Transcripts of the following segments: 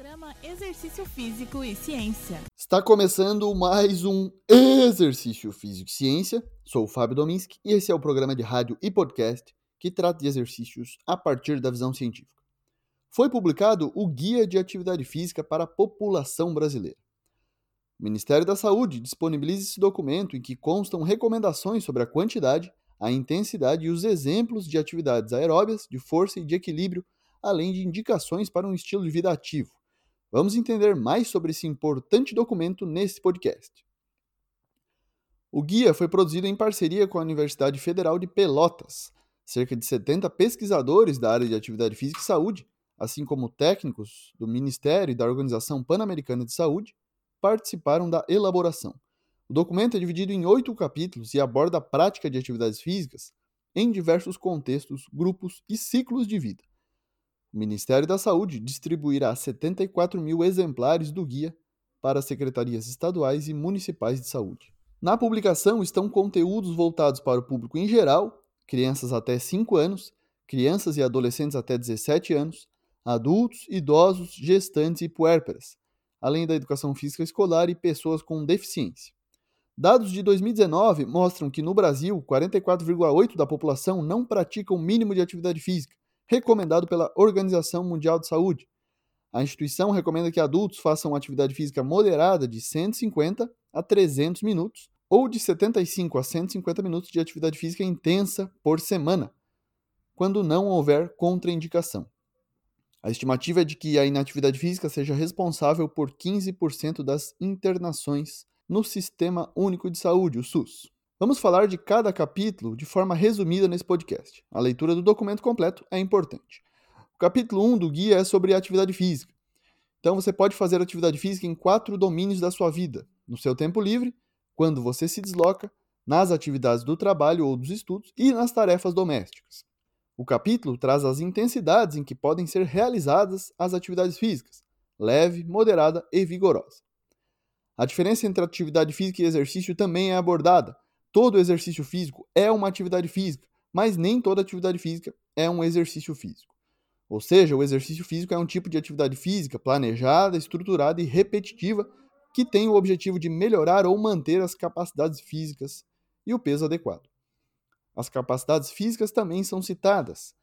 Programa Exercício Físico e Ciência. Está começando mais um Exercício Físico e Ciência. Sou o Fábio Dominski e esse é o programa de rádio e podcast que trata de exercícios a partir da visão científica. Foi publicado o Guia de Atividade Física para a População Brasileira. O Ministério da Saúde disponibiliza esse documento em que constam recomendações sobre a quantidade, a intensidade e os exemplos de atividades aeróbias, de força e de equilíbrio, além de indicações para um estilo de vida ativo. Vamos entender mais sobre esse importante documento nesse podcast. O guia foi produzido em parceria com a Universidade Federal de Pelotas. Cerca de 70 pesquisadores da área de atividade física e saúde, assim como técnicos do Ministério e da Organização Pan-Americana de Saúde, participaram da elaboração. O documento é dividido em oito capítulos e aborda a prática de atividades físicas em diversos contextos, grupos e ciclos de vida. O Ministério da Saúde distribuirá 74 mil exemplares do guia para as secretarias estaduais e municipais de saúde. Na publicação estão conteúdos voltados para o público em geral, crianças até 5 anos, crianças e adolescentes até 17 anos, adultos, idosos, gestantes e puérperas, além da educação física escolar e pessoas com deficiência. Dados de 2019 mostram que no Brasil, 44,8% da população não pratica o mínimo de atividade física, recomendado pela Organização Mundial de Saúde. A instituição recomenda que adultos façam atividade física moderada de 150 a 300 minutos ou de 75 a 150 minutos de atividade física intensa por semana, quando não houver contraindicação. A estimativa é de que a inatividade física seja responsável por 15% das internações no Sistema Único de Saúde, o SUS. Vamos falar de cada capítulo de forma resumida nesse podcast. A leitura do documento completo é importante. O capítulo 1 do guia é sobre atividade física. Então você pode fazer atividade física em quatro domínios da sua vida: no seu tempo livre, quando você se desloca, nas atividades do trabalho ou dos estudos e nas tarefas domésticas. O capítulo traz as intensidades em que podem ser realizadas as atividades físicas: leve, moderada e vigorosa. A diferença entre atividade física e exercício também é abordada, todo exercício físico é uma atividade física, mas nem toda atividade física é um exercício físico. Ou seja, o exercício físico é um tipo de atividade física planejada, estruturada e repetitiva que tem o objetivo de melhorar ou manter as capacidades físicas e o peso adequado. As capacidades físicas também são citadas.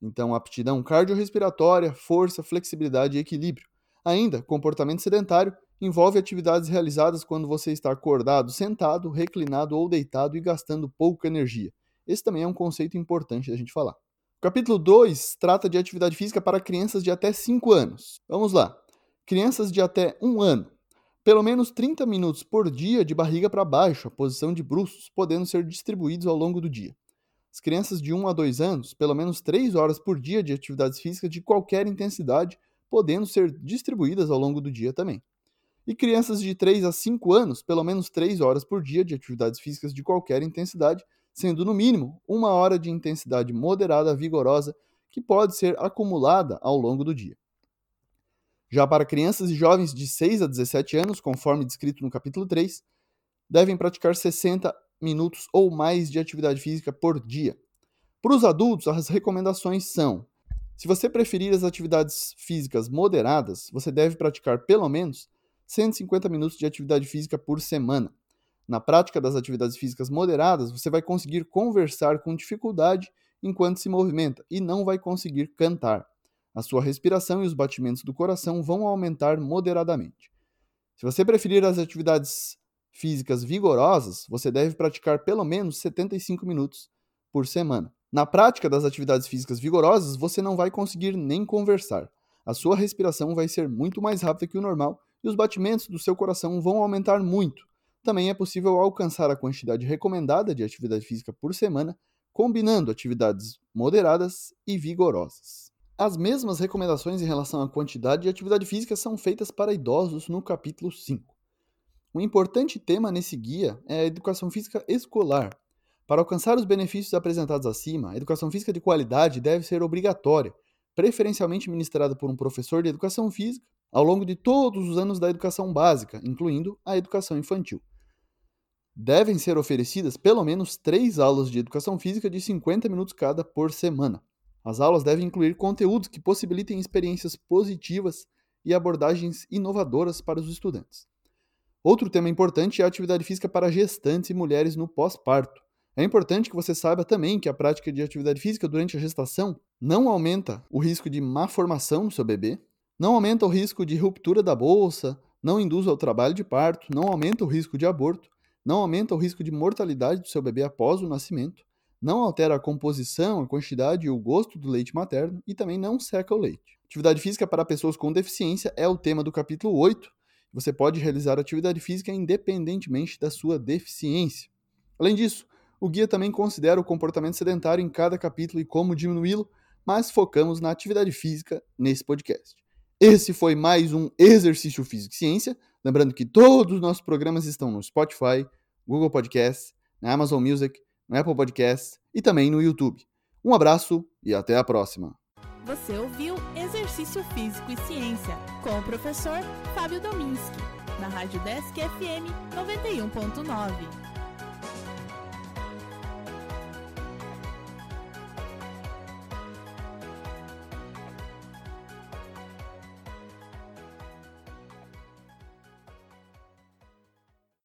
Então, aptidão cardiorrespiratória, força, flexibilidade e equilíbrio. Ainda, comportamento sedentário envolve atividades realizadas quando você está acordado, sentado, reclinado ou deitado e gastando pouca energia. Esse também é um conceito importante da gente falar. O capítulo 2 trata de atividade física para crianças de até 5 anos. Vamos lá. Crianças de até 1 ano. Pelo menos 30 minutos por dia de barriga para baixo, a posição de bruços, podendo ser distribuídos ao longo do dia. As crianças de 1 a 2 anos, pelo menos 3 horas por dia de atividades físicas de qualquer intensidade, podendo ser distribuídas ao longo do dia também. E crianças de 3 a 5 anos, pelo menos 3 horas por dia de atividades físicas de qualquer intensidade, sendo no mínimo uma hora de intensidade moderada vigorosa que pode ser acumulada ao longo do dia. Já para crianças e jovens de 6 a 17 anos, conforme descrito no capítulo 3, devem praticar 60 minutos ou mais de atividade física por dia. Para os adultos, as recomendações são: se você preferir as atividades físicas moderadas, você deve praticar pelo menos 150 minutos de atividade física por semana. Na prática das atividades físicas moderadas, você vai conseguir conversar com dificuldade enquanto se movimenta e não vai conseguir cantar. A sua respiração e os batimentos do coração vão aumentar moderadamente. Se você preferir as atividades físicas vigorosas, você deve praticar pelo menos 75 minutos por semana. Na prática das atividades físicas vigorosas, você não vai conseguir nem conversar. A sua respiração vai ser muito mais rápida que o normal e os batimentos do seu coração vão aumentar muito. Também é possível alcançar a quantidade recomendada de atividade física por semana, combinando atividades moderadas e vigorosas. As mesmas recomendações em relação à quantidade de atividade física são feitas para idosos no capítulo 5. Um importante tema nesse guia é a educação física escolar. Para alcançar os benefícios apresentados acima, a educação física de qualidade deve ser obrigatória, preferencialmente ministrada por um professor de educação física ao longo de todos os anos da educação básica, incluindo a educação infantil. Devem ser oferecidas pelo menos três aulas de educação física de 50 minutos cada por semana. As aulas devem incluir conteúdos que possibilitem experiências positivas e abordagens inovadoras para os estudantes. Outro tema importante é a atividade física para gestantes e mulheres no pós-parto. É importante que você saiba também que a prática de atividade física durante a gestação não aumenta o risco de má formação no seu bebê, não aumenta o risco de ruptura da bolsa, não induz ao trabalho de parto, não aumenta o risco de aborto, não aumenta o risco de mortalidade do seu bebê após o nascimento, não altera a composição, a quantidade e o gosto do leite materno e também não seca o leite. Atividade física para pessoas com deficiência é o tema do capítulo 8. Você pode realizar atividade física independentemente da sua deficiência. Além disso, o guia também considera o comportamento sedentário em cada capítulo e como diminuí-lo, mas focamos na atividade física nesse podcast. Esse foi mais um Exercício Físico e Ciência. Lembrando que todos os nossos programas estão no Spotify, Google Podcasts, na Amazon Music, no Apple Podcasts e também no YouTube. Um abraço e até a próxima. Você ouviu Exercício Físico e Ciência com o professor Fábio Dominski, na Rádio Desk FM 91.9.